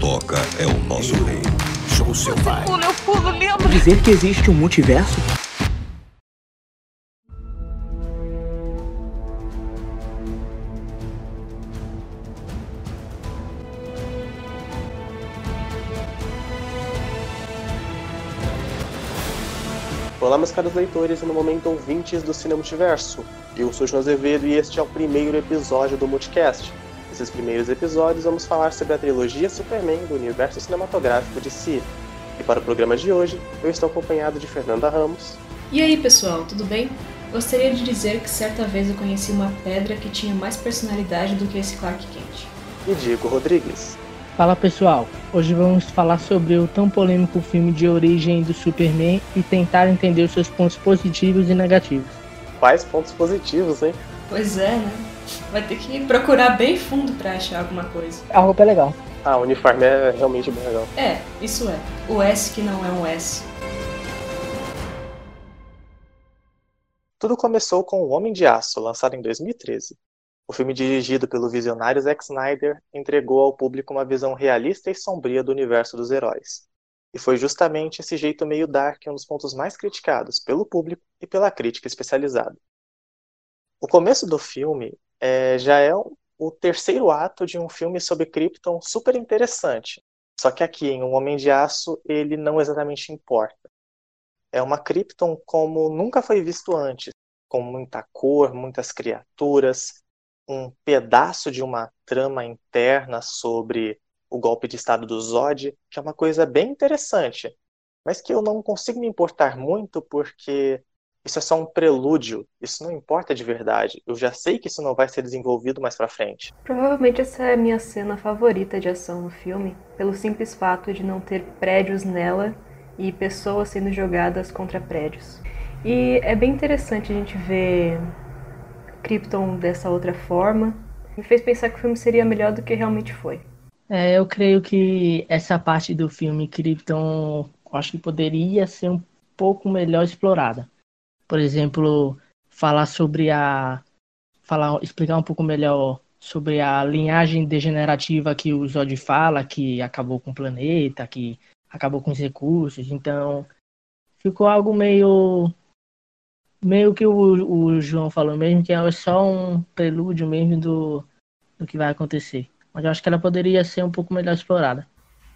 toca é o nosso rei. Show seu pai. Pulo, eu pulo, lembra? Dizer que existe um multiverso? Olá, meus caros leitores e no momento ouvintes do Cinema Multiverso. Eu sou João Azevedo e este é o primeiro episódio do Multicast. Nesses primeiros episódios vamos falar sobre a trilogia Superman do universo cinematográfico de si. E para o programa de hoje, eu estou acompanhado de Fernanda Ramos. E aí, pessoal, tudo bem? Gostaria de dizer que certa vez eu conheci uma pedra que tinha mais personalidade do que esse Clark Kent. E Diego Rodrigues. Fala pessoal, hoje vamos falar sobre o tão polêmico filme de origem do Superman e tentar entender os seus pontos positivos e negativos. Quais pontos positivos, hein? Pois é, né? Vai ter que procurar bem fundo pra achar alguma coisa. A roupa é legal. Ah, o uniforme é realmente bem legal. É, isso é. O S que não é um S. Tudo começou com O Homem de Aço, lançado em 2013. O filme dirigido pelo visionário Zack Snyder entregou ao público uma visão realista e sombria do universo dos heróis. E foi justamente esse jeito meio dark um dos pontos mais criticados pelo público e pela crítica especializada. O começo do filme é, já é o terceiro ato de um filme sobre Krypton super interessante. Só que aqui, em Um Homem de Aço, ele não exatamente importa. É uma Krypton como nunca foi visto antes, com muita cor, muitas criaturas, um pedaço de uma trama interna sobre o golpe de estado do Zod, que é uma coisa bem interessante, mas que eu não consigo me importar muito porque isso é só um prelúdio, isso não importa de verdade. Eu já sei que isso não vai ser desenvolvido mais pra frente. Provavelmente essa é a minha cena favorita de ação no filme, pelo simples fato de não ter prédios nela e pessoas sendo jogadas contra prédios. E é bem interessante a gente ver Krypton dessa outra forma. Me fez pensar que o filme seria melhor do que realmente foi. É, eu creio que essa parte do filme Krypton acho que poderia ser um pouco melhor explorada. Por exemplo, falar sobre a falar explicar um pouco melhor sobre a linhagem degenerativa que o Zod fala, que acabou com o planeta, que acabou com os recursos. Então, ficou algo meio meio que o, o João falou mesmo, que é só um prelúdio mesmo do, do que vai acontecer. Mas eu acho que ela poderia ser um pouco melhor explorada.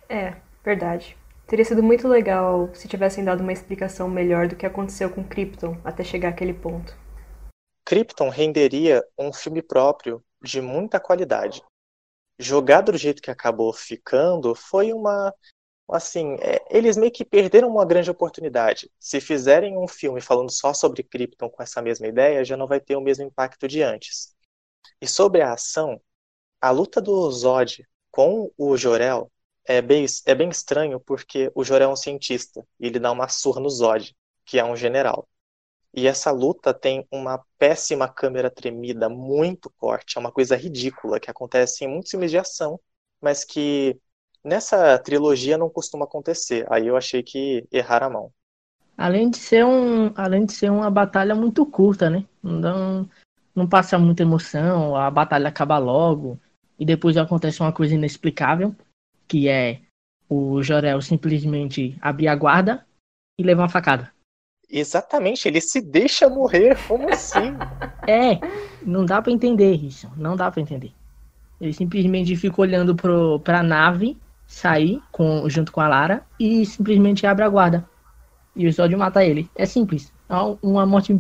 É, verdade. Teria sido muito legal se tivessem dado uma explicação melhor do que aconteceu com Krypton até chegar àquele ponto. Krypton renderia um filme próprio de muita qualidade. Jogado do jeito que acabou ficando foi uma assim, é, eles meio que perderam uma grande oportunidade. Se fizerem um filme falando só sobre Krypton com essa mesma ideia, já não vai ter o mesmo impacto de antes. E sobre a ação, a luta do Zod com o Jorel é bem, é bem estranho porque o Jorel é um cientista e ele dá uma surra no Zod, que é um general. E essa luta tem uma péssima câmera tremida, muito corte, é uma coisa ridícula que acontece em muitos filmes de ação, mas que Nessa trilogia não costuma acontecer. Aí eu achei que erraram a mão. Além de ser um, além de ser uma batalha muito curta, né? Não, não passa muita emoção, a batalha acaba logo e depois acontece uma coisa inexplicável, que é o Jorel simplesmente abrir a guarda e levar uma facada. Exatamente, ele se deixa morrer, como assim? É, não dá para entender isso, não dá para entender. Ele simplesmente fica olhando pro, pra nave sair com, junto com a Lara e simplesmente abre a guarda. E o Zod mata ele. É simples. É uma morte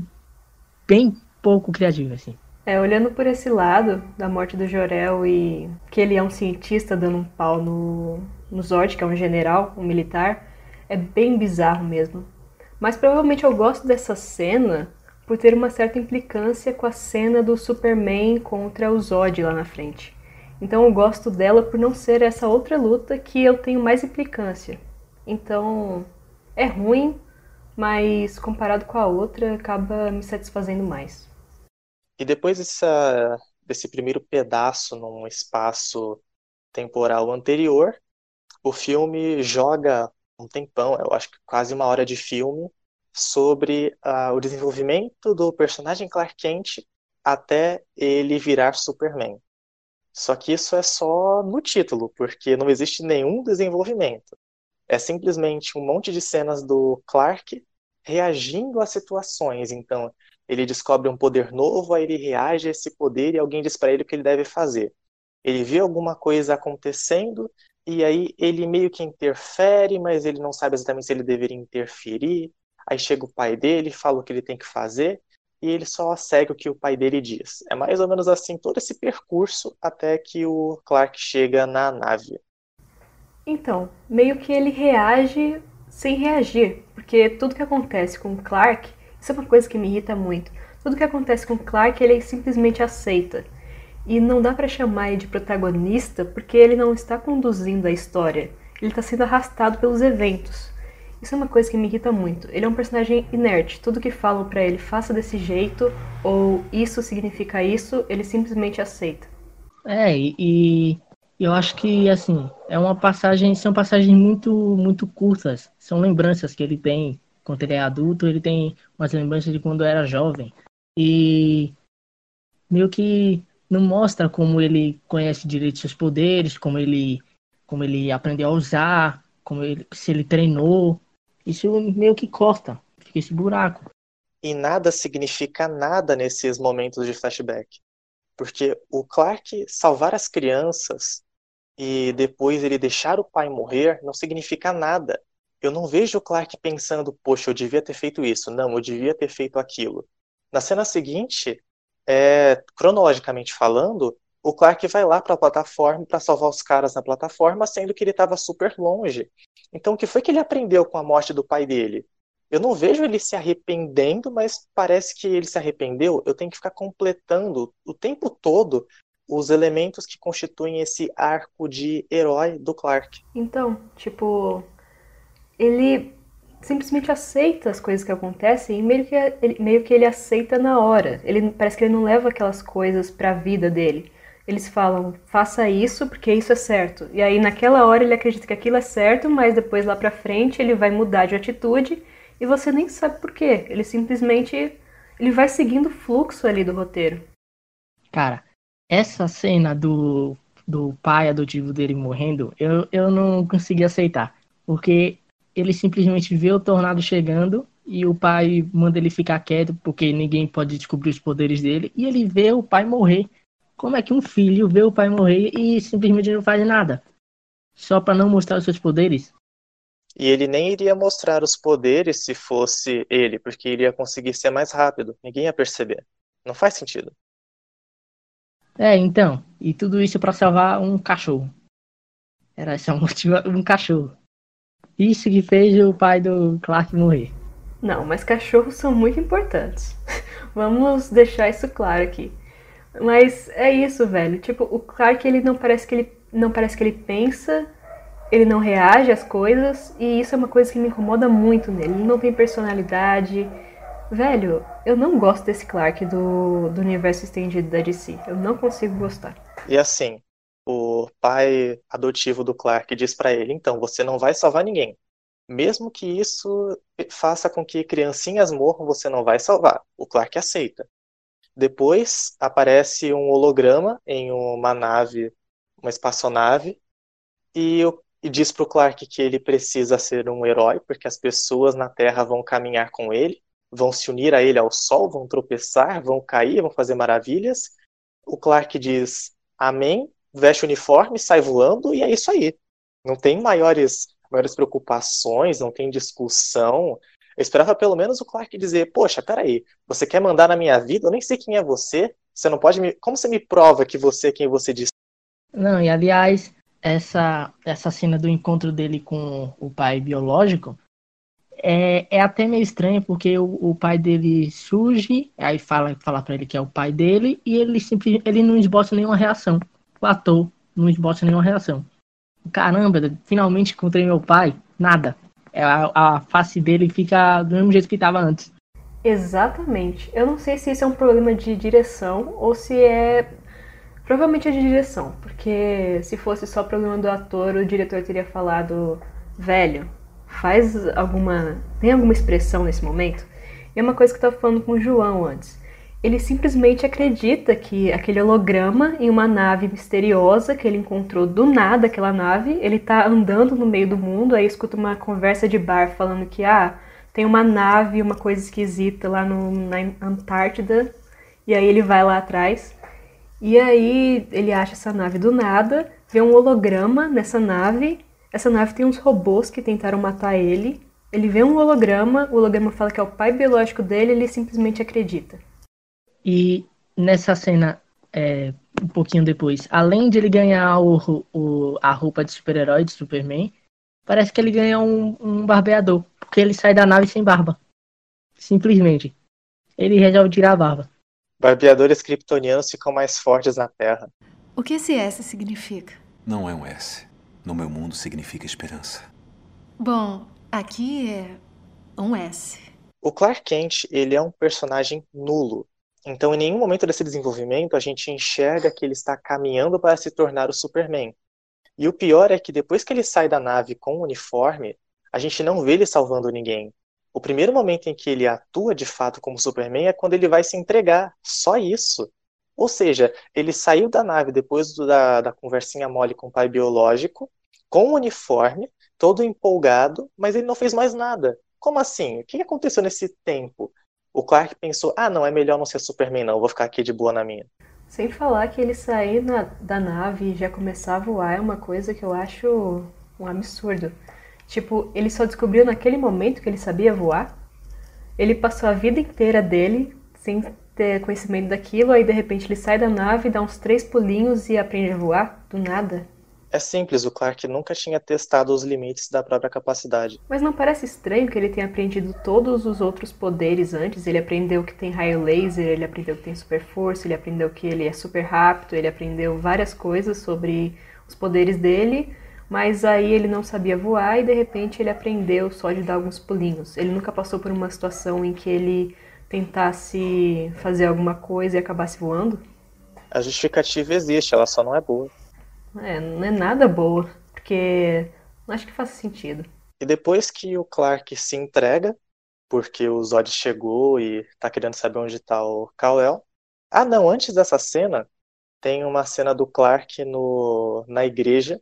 bem pouco criativa, assim. É, olhando por esse lado da morte do Jorel e que ele é um cientista dando um pau no, no Zod, que é um general, um militar, é bem bizarro mesmo. Mas provavelmente eu gosto dessa cena por ter uma certa implicância com a cena do Superman contra o Zod lá na frente. Então eu gosto dela por não ser essa outra luta que eu tenho mais implicância. Então é ruim, mas comparado com a outra acaba me satisfazendo mais. E depois dessa, desse primeiro pedaço num espaço temporal anterior, o filme joga um tempão, eu acho que quase uma hora de filme, sobre uh, o desenvolvimento do personagem Clark Kent até ele virar Superman. Só que isso é só no título, porque não existe nenhum desenvolvimento. É simplesmente um monte de cenas do Clark reagindo a situações. Então, ele descobre um poder novo, aí ele reage a esse poder e alguém diz para ele o que ele deve fazer. Ele vê alguma coisa acontecendo e aí ele meio que interfere, mas ele não sabe exatamente se ele deveria interferir. Aí chega o pai dele, fala o que ele tem que fazer e ele só segue o que o pai dele diz. É mais ou menos assim todo esse percurso até que o Clark chega na nave. Então, meio que ele reage sem reagir, porque tudo que acontece com o Clark, isso é uma coisa que me irrita muito. Tudo que acontece com Clark, ele simplesmente aceita. E não dá para chamar ele de protagonista porque ele não está conduzindo a história. Ele está sendo arrastado pelos eventos. Isso é uma coisa que me irrita muito. Ele é um personagem inerte. Tudo que falam para ele, faça desse jeito, ou isso significa isso, ele simplesmente aceita. É, e eu acho que, assim, é uma passagem, são passagens muito, muito curtas. São lembranças que ele tem quando ele é adulto, ele tem umas lembranças de quando era jovem. E meio que não mostra como ele conhece direito seus poderes, como ele, como ele aprendeu a usar, como ele, se ele treinou. Isso meio que corta, fica esse buraco. E nada significa nada nesses momentos de flashback. Porque o Clark salvar as crianças e depois ele deixar o pai morrer não significa nada. Eu não vejo o Clark pensando, poxa, eu devia ter feito isso. Não, eu devia ter feito aquilo. Na cena seguinte, é, cronologicamente falando, o Clark vai lá para a plataforma para salvar os caras na plataforma, sendo que ele estava super longe. Então, o que foi que ele aprendeu com a morte do pai dele? Eu não vejo ele se arrependendo, mas parece que ele se arrependeu. Eu tenho que ficar completando o tempo todo os elementos que constituem esse arco de herói do Clark. Então, tipo, ele simplesmente aceita as coisas que acontecem e meio que ele, meio que ele aceita na hora. Ele parece que ele não leva aquelas coisas para a vida dele eles falam, faça isso porque isso é certo. E aí naquela hora ele acredita que aquilo é certo, mas depois lá pra frente ele vai mudar de atitude e você nem sabe por quê. Ele simplesmente ele vai seguindo o fluxo ali do roteiro. Cara, essa cena do, do pai adotivo dele morrendo, eu, eu não consegui aceitar. Porque ele simplesmente vê o tornado chegando e o pai manda ele ficar quieto porque ninguém pode descobrir os poderes dele e ele vê o pai morrer. Como é que um filho vê o pai morrer e simplesmente não faz nada? Só para não mostrar os seus poderes? E ele nem iria mostrar os poderes se fosse ele, porque iria conseguir ser mais rápido. Ninguém ia perceber. Não faz sentido. É, então. E tudo isso para salvar um cachorro. Era só um motivo, um cachorro. Isso que fez o pai do Clark morrer. Não, mas cachorros são muito importantes. Vamos deixar isso claro aqui. Mas é isso, velho. Tipo, o Clark ele não parece que ele não parece que ele pensa, ele não reage às coisas e isso é uma coisa que me incomoda muito nele. Ele não tem personalidade. Velho, eu não gosto desse Clark do, do universo estendido da DC. Eu não consigo gostar. E assim, o pai adotivo do Clark diz para ele: então, você não vai salvar ninguém. Mesmo que isso faça com que criancinhas morram, você não vai salvar. O Clark aceita. Depois aparece um holograma em uma nave, uma espaçonave, e, e diz para o Clark que ele precisa ser um herói, porque as pessoas na Terra vão caminhar com ele, vão se unir a ele ao sol, vão tropeçar, vão cair, vão fazer maravilhas. O Clark diz amém, veste o uniforme, sai voando, e é isso aí. Não tem maiores, maiores preocupações, não tem discussão, eu esperava pelo menos o Clark dizer: Poxa, peraí, você quer mandar na minha vida? Eu nem sei quem é você. Você não pode me. Como você me prova que você é quem você diz? Não, e aliás, essa, essa cena do encontro dele com o pai biológico é, é até meio estranho, porque o, o pai dele surge, aí fala, fala pra ele que é o pai dele, e ele simplesmente ele não esboça nenhuma reação. O ator não esboça nenhuma reação. Caramba, finalmente encontrei meu pai. Nada. É, a, a face dele fica do mesmo jeito que estava antes. Exatamente. Eu não sei se isso é um problema de direção ou se é. Provavelmente é de direção, porque se fosse só problema do ator, o diretor teria falado: velho, faz alguma. tem alguma expressão nesse momento? E é uma coisa que eu tava falando com o João antes. Ele simplesmente acredita que aquele holograma em uma nave misteriosa que ele encontrou do nada aquela nave, ele tá andando no meio do mundo, aí escuta uma conversa de bar falando que ah, tem uma nave, uma coisa esquisita lá no, na Antártida, e aí ele vai lá atrás. E aí ele acha essa nave do nada, vê um holograma nessa nave. Essa nave tem uns robôs que tentaram matar ele. Ele vê um holograma, o holograma fala que é o pai biológico dele, ele simplesmente acredita. E nessa cena, é, um pouquinho depois, além de ele ganhar o, o, a roupa de super-herói de Superman, parece que ele ganha um, um barbeador, porque ele sai da nave sem barba. Simplesmente. Ele resolve tirar a barba. Barbeadores kryptonianos ficam mais fortes na Terra. O que esse S significa? Não é um S. No meu mundo significa esperança. Bom, aqui é um S. O Clark Kent, ele é um personagem nulo. Então, em nenhum momento desse desenvolvimento, a gente enxerga que ele está caminhando para se tornar o Superman. E o pior é que depois que ele sai da nave com o uniforme, a gente não vê ele salvando ninguém. O primeiro momento em que ele atua de fato como Superman é quando ele vai se entregar. Só isso. Ou seja, ele saiu da nave depois do, da, da conversinha mole com o pai biológico, com o uniforme, todo empolgado, mas ele não fez mais nada. Como assim? O que aconteceu nesse tempo? O Clark pensou: ah, não, é melhor não ser Superman, não, vou ficar aqui de boa na minha. Sem falar que ele sair na, da nave e já começar a voar é uma coisa que eu acho um absurdo. Tipo, ele só descobriu naquele momento que ele sabia voar. Ele passou a vida inteira dele sem ter conhecimento daquilo, aí de repente ele sai da nave, dá uns três pulinhos e aprende a voar do nada. É simples, o Clark nunca tinha testado os limites da própria capacidade. Mas não parece estranho que ele tenha aprendido todos os outros poderes antes? Ele aprendeu que tem raio laser, ele aprendeu que tem super força, ele aprendeu que ele é super rápido, ele aprendeu várias coisas sobre os poderes dele, mas aí ele não sabia voar e de repente ele aprendeu só de dar alguns pulinhos. Ele nunca passou por uma situação em que ele tentasse fazer alguma coisa e acabasse voando? A justificativa existe, ela só não é boa. É, não é nada boa, porque não acho que faça sentido. E depois que o Clark se entrega, porque o Zod chegou e tá querendo saber onde tá o Kal-El. Ah, não, antes dessa cena, tem uma cena do Clark no, na igreja,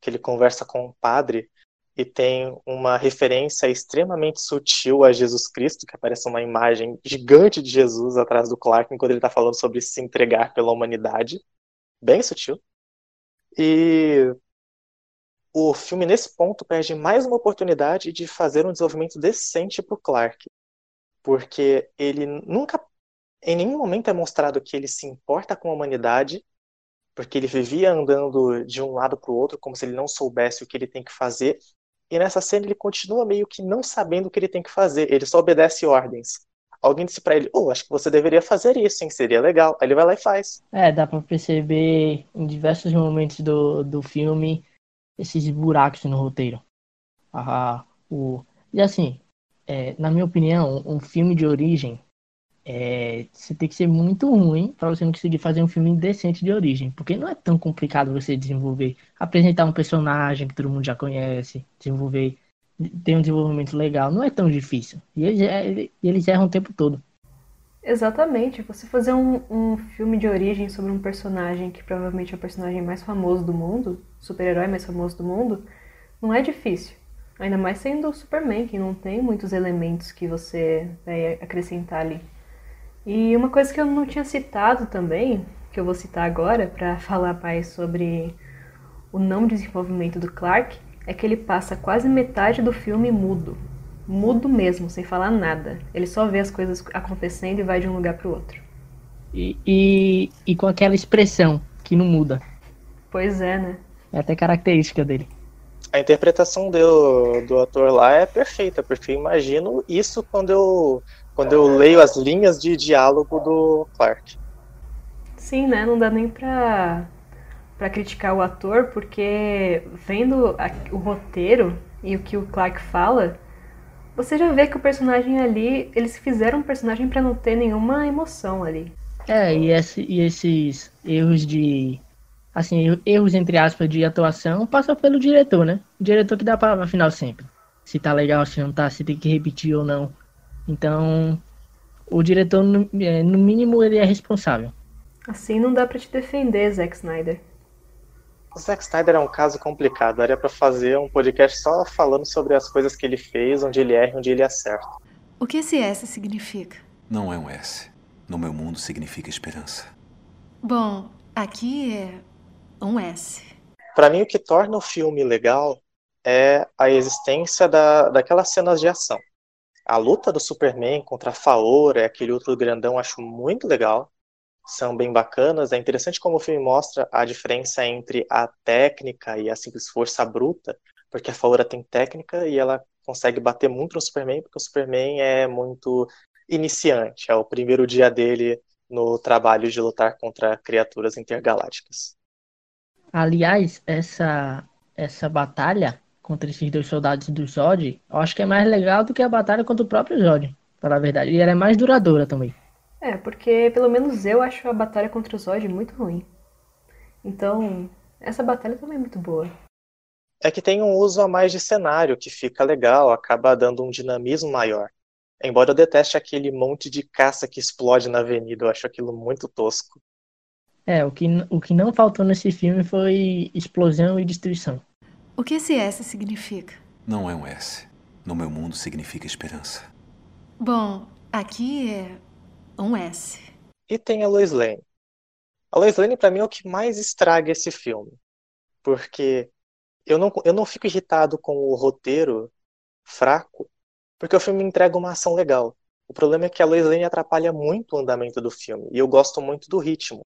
que ele conversa com o padre, e tem uma referência extremamente sutil a Jesus Cristo, que aparece uma imagem gigante de Jesus atrás do Clark, enquanto ele está falando sobre se entregar pela humanidade. Bem sutil. E o filme, nesse ponto, perde mais uma oportunidade de fazer um desenvolvimento decente para o Clark. Porque ele nunca, em nenhum momento é mostrado que ele se importa com a humanidade, porque ele vivia andando de um lado para o outro, como se ele não soubesse o que ele tem que fazer. E nessa cena ele continua meio que não sabendo o que ele tem que fazer, ele só obedece ordens alguém disse para ele, oh, acho que você deveria fazer isso, hein? Seria legal. Aí ele vai lá e faz. É, dá para perceber em diversos momentos do, do filme esses buracos no roteiro. Ah, o... E assim, é, na minha opinião, um filme de origem é, você tem que ser muito ruim para você não conseguir fazer um filme decente de origem. Porque não é tão complicado você desenvolver, apresentar um personagem que todo mundo já conhece, desenvolver tem um desenvolvimento legal, não é tão difícil. E eles, eles erram o tempo todo. Exatamente. Você fazer um, um filme de origem sobre um personagem que provavelmente é o personagem mais famoso do mundo, super-herói mais famoso do mundo, não é difícil. Ainda mais sendo o Superman, que não tem muitos elementos que você vai acrescentar ali. E uma coisa que eu não tinha citado também, que eu vou citar agora para falar mais sobre o não desenvolvimento do Clark, é que ele passa quase metade do filme mudo. Mudo mesmo, sem falar nada. Ele só vê as coisas acontecendo e vai de um lugar para o outro. E, e, e, com aquela expressão que não muda. Pois é, né? É até característica dele. A interpretação do, do ator lá é perfeita, porque eu imagino isso quando eu, quando eu leio as linhas de diálogo do Clark. Sim, né? Não dá nem pra para criticar o ator, porque vendo a, o roteiro e o que o Clark fala, você já vê que o personagem ali, eles fizeram um personagem para não ter nenhuma emoção ali. É, e, esse, e esses erros de. Assim, erros entre aspas de atuação passam pelo diretor, né? O diretor que dá a palavra final sempre. Se tá legal, se não tá, se tem que repetir ou não. Então, o diretor, no, é, no mínimo, ele é responsável. Assim não dá para te defender, Zack Snyder. O Zack Snyder é um caso complicado. Daria para fazer um podcast só falando sobre as coisas que ele fez, onde ele erra e onde ele acerta. O que esse S significa? Não é um S. No meu mundo significa esperança. Bom, aqui é um S. Para mim, o que torna o filme legal é a existência da, daquelas cenas de ação. A luta do Superman contra a Faora, aquele outro grandão, acho muito legal. São bem bacanas. É interessante como o filme mostra a diferença entre a técnica e a simples força bruta, porque a Faora tem técnica e ela consegue bater muito no Superman, porque o Superman é muito iniciante. É o primeiro dia dele no trabalho de lutar contra criaturas intergalácticas. Aliás, essa, essa batalha contra esses dois soldados do Zod, eu acho que é mais legal do que a batalha contra o próprio Zod, para a verdade. E ela é mais duradoura também. É, porque pelo menos eu acho a batalha contra o Zod muito ruim. Então, essa batalha também é muito boa. É que tem um uso a mais de cenário, que fica legal, acaba dando um dinamismo maior. Embora eu deteste aquele monte de caça que explode na avenida, eu acho aquilo muito tosco. É, o que, o que não faltou nesse filme foi explosão e destruição. O que esse S significa? Não é um S. No meu mundo significa esperança. Bom, aqui é um S. E tem a Lois Lane. A Lois Lane, pra mim, é o que mais estraga esse filme. Porque eu não, eu não fico irritado com o roteiro fraco, porque o filme entrega uma ação legal. O problema é que a Lois Lane atrapalha muito o andamento do filme, e eu gosto muito do ritmo.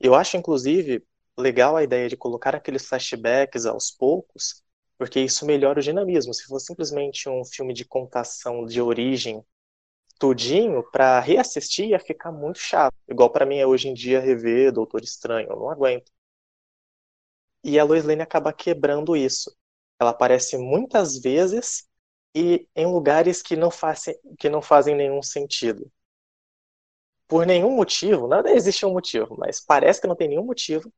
Eu acho, inclusive, legal a ideia de colocar aqueles flashbacks aos poucos, porque isso melhora o dinamismo. Se for simplesmente um filme de contação de origem tudinho, para reassistir ia ficar muito chato. Igual para mim é hoje em dia rever Doutor Estranho, eu não aguento. E a Lois Lane acaba quebrando isso. Ela aparece muitas vezes e em lugares que não, fazem, que não fazem nenhum sentido. Por nenhum motivo, nada existe um motivo, mas parece que não tem nenhum motivo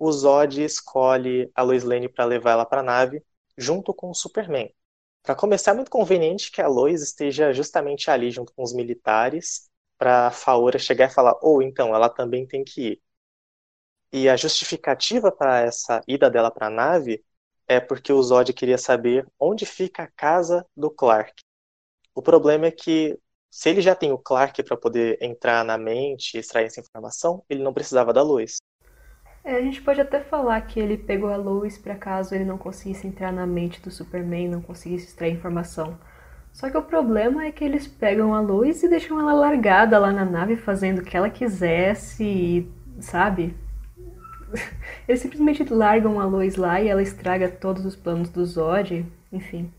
o Zod escolhe a Lois Lane para levar ela para a nave, junto com o Superman. Para começar, é muito conveniente que a Lois esteja justamente ali junto com os militares, para Faora chegar e falar: ou oh, então, ela também tem que ir. E a justificativa para essa ida dela para a nave é porque o Zod queria saber onde fica a casa do Clark. O problema é que se ele já tem o Clark para poder entrar na mente e extrair essa informação, ele não precisava da Lois. É, a gente pode até falar que ele pegou a Lois para caso ele não conseguisse entrar na mente do Superman, não conseguisse extrair informação. Só que o problema é que eles pegam a Lois e deixam ela largada lá na nave fazendo o que ela quisesse, sabe? Eles simplesmente largam a Lois lá e ela estraga todos os planos do Zod, enfim.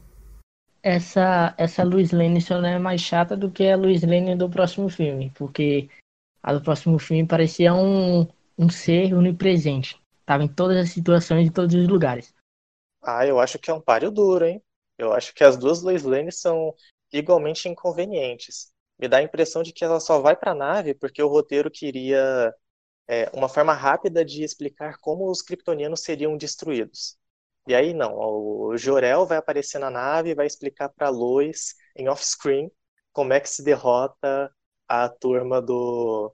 Essa, essa Lois Lane só não é mais chata do que a Lois Lane do próximo filme, porque a do próximo filme parecia um, um ser onipresente. Estava em todas as situações, em todos os lugares. Ah, eu acho que é um páreo duro, hein? Eu acho que as duas Lois Lane são igualmente inconvenientes. Me dá a impressão de que ela só vai para a nave porque o roteiro queria é, uma forma rápida de explicar como os kryptonianos seriam destruídos. E aí não, o Jorel vai aparecer na nave e vai explicar para Lois em off-screen como é que se derrota a turma do,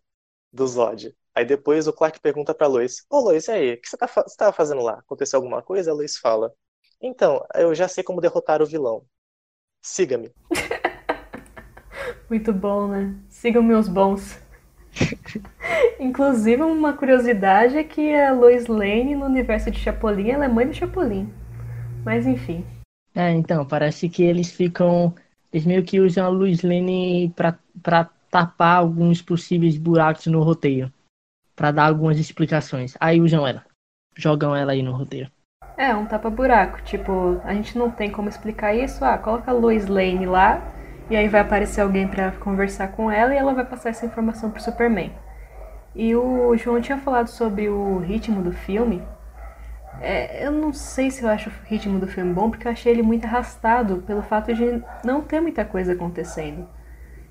do Zod. Aí depois o Clark pergunta pra Lois: Ô Lois, e aí? O que você, tá, você tava fazendo lá? Aconteceu alguma coisa? A Lois fala: Então, eu já sei como derrotar o vilão. Siga-me. Muito bom, né? Sigam meus bons. Inclusive, uma curiosidade é que a Lois Lane, no universo de Chapolin, ela é mãe do Chapolin. Mas enfim. É, então, parece que eles ficam. Eles meio que usam a Lois Lane pra, pra tapar alguns possíveis buracos no roteiro para dar algumas explicações. Aí usam ela. Jogam ela aí no roteiro. É, um tapa-buraco. Tipo, a gente não tem como explicar isso. Ah, coloca Lois Lane lá e aí vai aparecer alguém para conversar com ela e ela vai passar essa informação pro Superman. E o João tinha falado sobre o ritmo do filme. É, eu não sei se eu acho o ritmo do filme bom, porque eu achei ele muito arrastado pelo fato de não ter muita coisa acontecendo.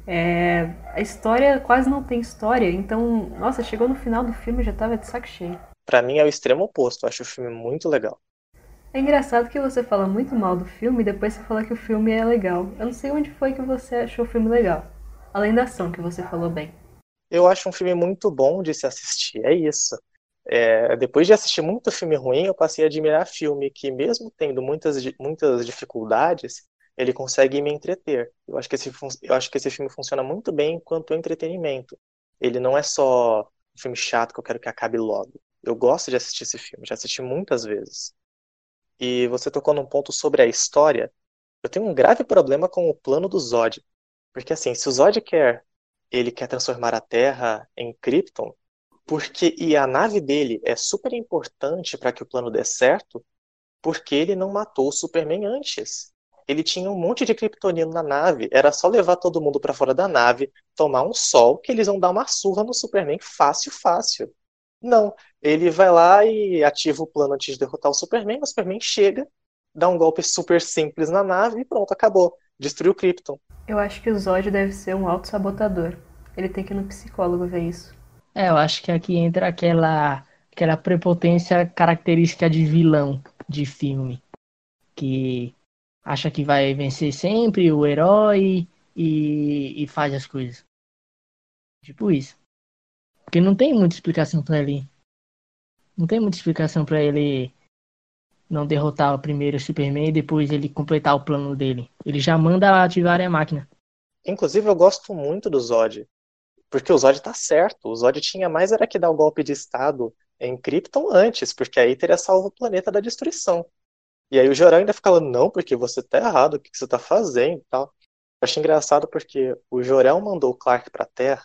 É, a história quase não tem história, então, nossa, chegou no final do filme já tava de saco cheio. Pra mim é o extremo oposto, eu acho o filme muito legal. É engraçado que você fala muito mal do filme e depois você fala que o filme é legal. Eu não sei onde foi que você achou o filme legal. Além da ação que você falou bem. Eu acho um filme muito bom de se assistir, é isso. É, depois de assistir muito filme ruim, eu passei a admirar filme que, mesmo tendo muitas, muitas dificuldades, ele consegue me entreter. Eu acho, que esse, eu acho que esse filme funciona muito bem enquanto entretenimento. Ele não é só um filme chato que eu quero que acabe logo. Eu gosto de assistir esse filme, já assisti muitas vezes. E você tocou num ponto sobre a história. Eu tenho um grave problema com o plano do Zod. Porque assim, se o Zod quer, ele quer transformar a Terra em Krypton, porque e a nave dele é super importante para que o plano dê certo, porque ele não matou o Superman antes. Ele tinha um monte de kryptonino na nave, era só levar todo mundo para fora da nave, tomar um sol, que eles vão dar uma surra no Superman fácil, fácil. Não, ele vai lá e ativa o plano antes de derrotar o Superman, o Superman chega, dá um golpe super simples na nave e pronto, acabou. Destruiu Krypton. Eu acho que o Zod deve ser um auto-sabotador. Ele tem que ir no psicólogo ver isso. É, eu acho que aqui entra aquela, aquela prepotência característica de vilão de filme. Que acha que vai vencer sempre o herói e, e faz as coisas. Tipo isso. Porque não tem muita explicação para ele. Não tem muita explicação para ele não derrotar o primeiro Superman e depois ele completar o plano dele. Ele já manda ativar a máquina. Inclusive, eu gosto muito do Zod. Porque o Zod tá certo. O Zod tinha mais era que dar o golpe de estado em Krypton antes, porque aí teria salvo o planeta da destruição. E aí o Jorão ainda fica falando, não, porque você tá errado, o que você tá fazendo e tal. Eu achei engraçado porque o Jorel mandou o Clark pra Terra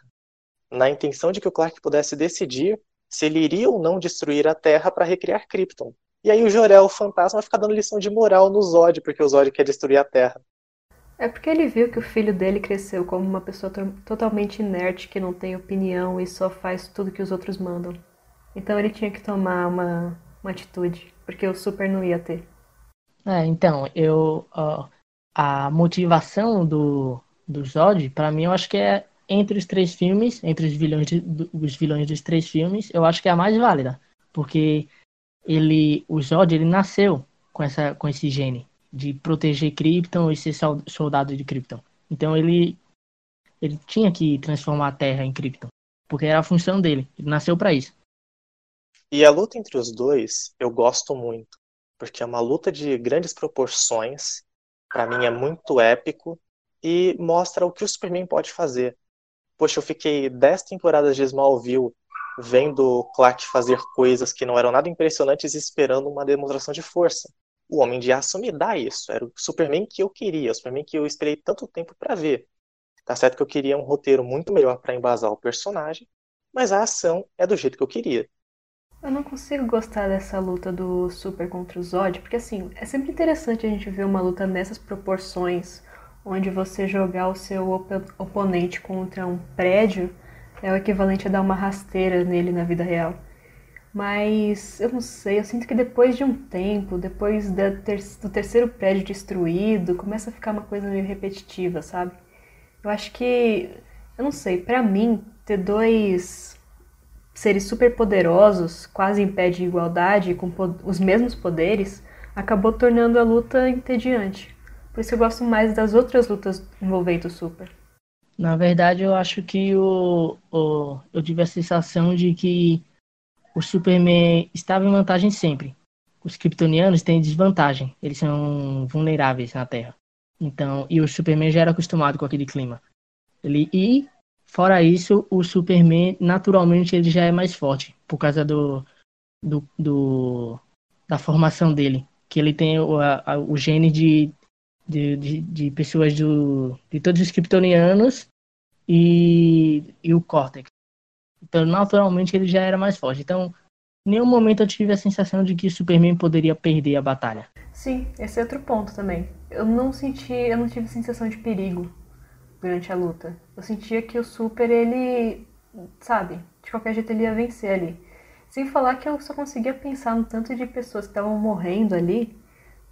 na intenção de que o Clark pudesse decidir se ele iria ou não destruir a Terra para recriar Krypton. E aí o Jorel, o fantasma, fica dando lição de moral no Zod, porque o Zod quer destruir a Terra. É porque ele viu que o filho dele cresceu como uma pessoa totalmente inerte, que não tem opinião e só faz tudo que os outros mandam. Então ele tinha que tomar uma, uma atitude, porque o Super não ia ter. É, então, eu. Ó, a motivação do, do Zod, para mim, eu acho que é entre os três filmes, entre os vilões, de, os vilões dos três filmes, eu acho que é a mais válida. Porque ele, o Zod, ele nasceu com, essa, com esse gene de proteger Krypton e ser soldado de Krypton. Então ele, ele tinha que transformar a Terra em Krypton. Porque era a função dele. Ele nasceu para isso. E a luta entre os dois, eu gosto muito. Porque é uma luta de grandes proporções. Para mim é muito épico. E mostra o que o Superman pode fazer. Poxa, eu fiquei 10 temporadas de Smallville vendo Clark fazer coisas que não eram nada impressionantes e esperando uma demonstração de força. O Homem de Aço me dá isso. Era o Superman que eu queria, o Superman que eu esperei tanto tempo para ver. Tá certo que eu queria um roteiro muito melhor para embasar o personagem, mas a ação é do jeito que eu queria. Eu não consigo gostar dessa luta do Super contra o Zod, porque assim, é sempre interessante a gente ver uma luta nessas proporções, onde você jogar o seu op oponente contra um prédio é o equivalente a dar uma rasteira nele na vida real. Mas eu não sei, eu sinto que depois de um tempo, depois ter do terceiro prédio destruído, começa a ficar uma coisa meio repetitiva, sabe? Eu acho que, eu não sei, para mim, ter dois seres super poderosos, quase em pé de igualdade, com os mesmos poderes, acabou tornando a luta entediante. Por isso eu gosto mais das outras lutas envolvendo o Super. Na verdade, eu acho que o, o, eu tive a sensação de que o Superman estava em vantagem sempre. Os kryptonianos têm desvantagem, eles são vulneráveis na Terra. Então, e o Superman já era acostumado com aquele clima. Ele e fora isso, o Superman naturalmente ele já é mais forte por causa do, do, do da formação dele, que ele tem o, a, o gene de de, de, de pessoas do, de todos os kryptonianos e, e o Cortex. Então, naturalmente, ele já era mais forte. Então, em nenhum momento eu tive a sensação de que o Superman poderia perder a batalha. Sim, esse é outro ponto também. Eu não senti, eu não tive sensação de perigo durante a luta. Eu sentia que o Super, ele, sabe, de qualquer jeito ele ia vencer ali. Sem falar que eu só conseguia pensar no tanto de pessoas que estavam morrendo ali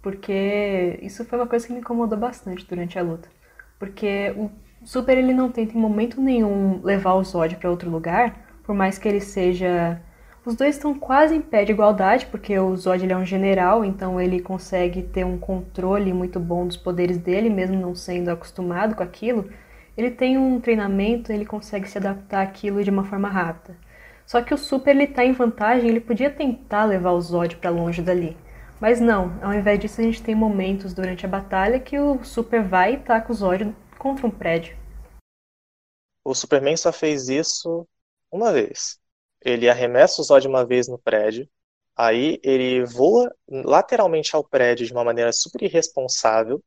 porque isso foi uma coisa que me incomodou bastante durante a luta. Porque o Super ele não tenta em momento nenhum levar o Zod para outro lugar, por mais que ele seja os dois estão quase em pé de igualdade, porque o Zod ele é um general, então ele consegue ter um controle muito bom dos poderes dele, mesmo não sendo acostumado com aquilo. Ele tem um treinamento, ele consegue se adaptar àquilo de uma forma rápida. Só que o Super ele tá em vantagem, ele podia tentar levar o Zod para longe dali. Mas não, ao invés disso a gente tem momentos durante a batalha que o Super vai e taca o Zod contra um prédio. O Superman só fez isso uma vez. Ele arremessa o Zod uma vez no prédio, aí ele voa lateralmente ao prédio de uma maneira super irresponsável.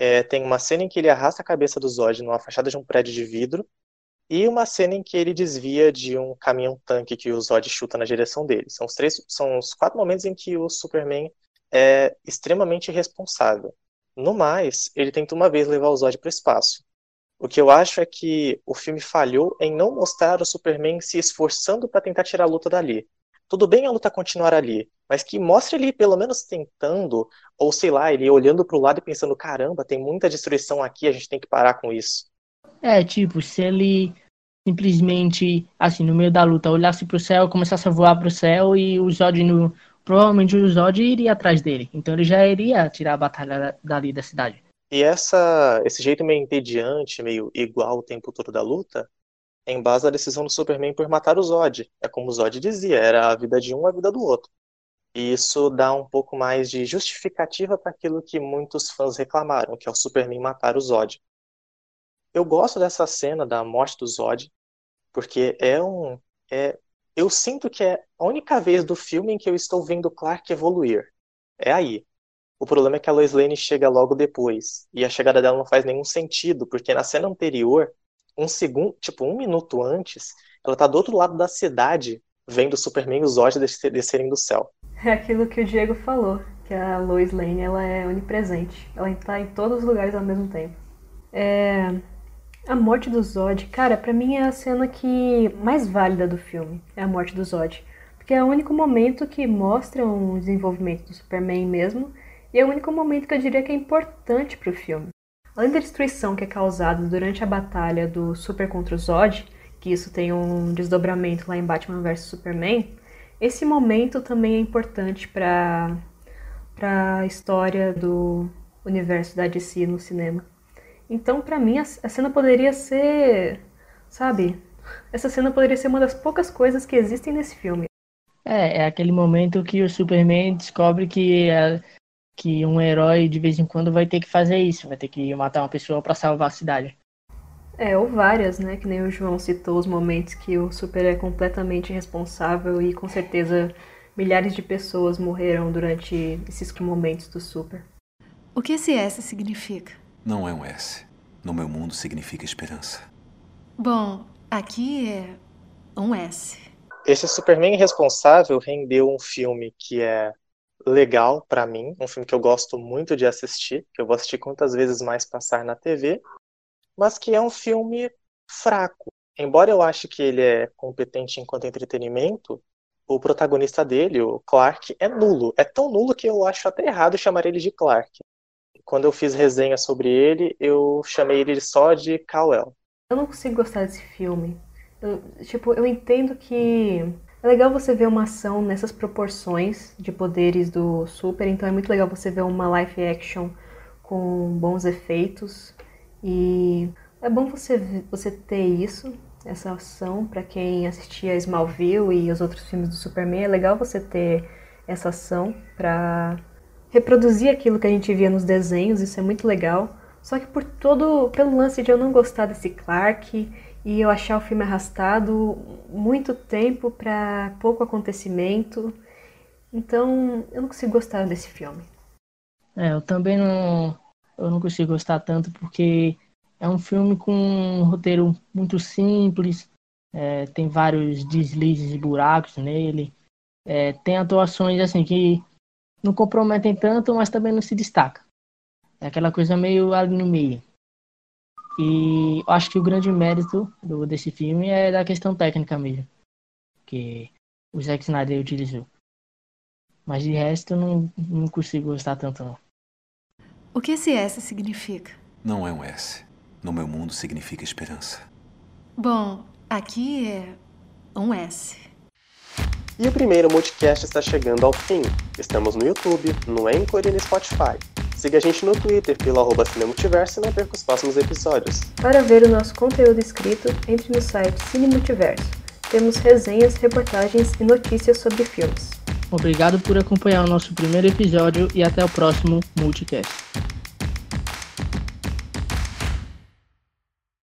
É, tem uma cena em que ele arrasta a cabeça do Zod numa fachada de um prédio de vidro, e uma cena em que ele desvia de um caminhão-tanque que o Zod chuta na direção dele. São os, três, são os quatro momentos em que o Superman é extremamente irresponsável. No mais, ele tenta uma vez levar o Zod para o espaço. O que eu acho é que o filme falhou em não mostrar o Superman se esforçando para tentar tirar a luta dali. Tudo bem a luta continuar ali, mas que mostre ele pelo menos tentando, ou sei lá, ele olhando para o lado e pensando: caramba, tem muita destruição aqui, a gente tem que parar com isso. É, tipo, se ele simplesmente, assim, no meio da luta, olhasse pro céu, começasse a voar pro céu e o Zod, no... provavelmente o Zod iria atrás dele. Então ele já iria tirar a batalha dali da cidade. E essa, esse jeito meio entediante, meio igual o tempo todo da luta, é em base à decisão do Superman por matar o Zod. É como o Zod dizia, era a vida de um, a vida do outro. E isso dá um pouco mais de justificativa para aquilo que muitos fãs reclamaram, que é o Superman matar o Zod. Eu gosto dessa cena da morte do Zod, porque é um. É, eu sinto que é a única vez do filme em que eu estou vendo Clark evoluir. É aí. O problema é que a Lois Lane chega logo depois. E a chegada dela não faz nenhum sentido, porque na cena anterior, um segundo, tipo, um minuto antes, ela tá do outro lado da cidade, vendo o Superman e os Zod descerem do céu. É aquilo que o Diego falou, que a Lois Lane ela é onipresente. Ela está em todos os lugares ao mesmo tempo. É, a morte do Zod, cara, para mim é a cena que mais válida do filme, é a morte do Zod. Porque é o único momento que mostra um desenvolvimento do Superman mesmo, e é o único momento que eu diria que é importante pro filme. Além da destruição que é causada durante a batalha do Super contra o Zod, que isso tem um desdobramento lá em Batman vs Superman, esse momento também é importante para a história do universo da DC no cinema. Então, para mim, a, cena poderia ser, sabe? Essa cena poderia ser uma das poucas coisas que existem nesse filme. É, é aquele momento que o Superman descobre que, é, que um herói de vez em quando vai ter que fazer isso, vai ter que matar uma pessoa para salvar a cidade. É, ou várias, né? Que nem o João citou os momentos que o Super é completamente responsável e com certeza milhares de pessoas morreram durante esses momentos do Super. O que esse S significa? Não é um S. No meu mundo significa esperança. Bom, aqui é um S. Esse Superman responsável rendeu um filme que é legal para mim, um filme que eu gosto muito de assistir, que eu vou assistir quantas vezes mais passar na TV, mas que é um filme fraco. Embora eu ache que ele é competente enquanto entretenimento, o protagonista dele, o Clark, é nulo. É tão nulo que eu acho até errado chamar ele de Clark quando eu fiz resenha sobre ele, eu chamei ele só de Kal-El. Eu não consigo gostar desse filme. Eu, tipo, eu entendo que é legal você ver uma ação nessas proporções de poderes do Super, então é muito legal você ver uma live action com bons efeitos e é bom você você ter isso, essa ação para quem assistia Smallville e os outros filmes do Superman, é legal você ter essa ação para reproduzir aquilo que a gente via nos desenhos, isso é muito legal. Só que por todo, pelo lance de eu não gostar desse Clark e eu achar o filme arrastado, muito tempo para pouco acontecimento, então eu não consigo gostar desse filme. É, eu também não, eu não consigo gostar tanto porque é um filme com um roteiro muito simples, é, tem vários deslizes e buracos nele, é, tem atuações assim que não comprometem tanto, mas também não se destaca. É aquela coisa meio ali no meio. E eu acho que o grande mérito do, desse filme é da questão técnica mesmo. Que o Zack Snyder utilizou. Mas de resto eu não, não consigo gostar tanto não. O que esse S significa? Não é um S. No meu mundo significa esperança. Bom, aqui é um S. E o primeiro Multicast está chegando ao fim. Estamos no YouTube, no Anchor e no Spotify. Siga a gente no Twitter pelo arroba Cinemultiverso e não perca os próximos episódios. Para ver o nosso conteúdo escrito, entre no site Cinemultiverso. Temos resenhas, reportagens e notícias sobre filmes. Obrigado por acompanhar o nosso primeiro episódio e até o próximo Multicast.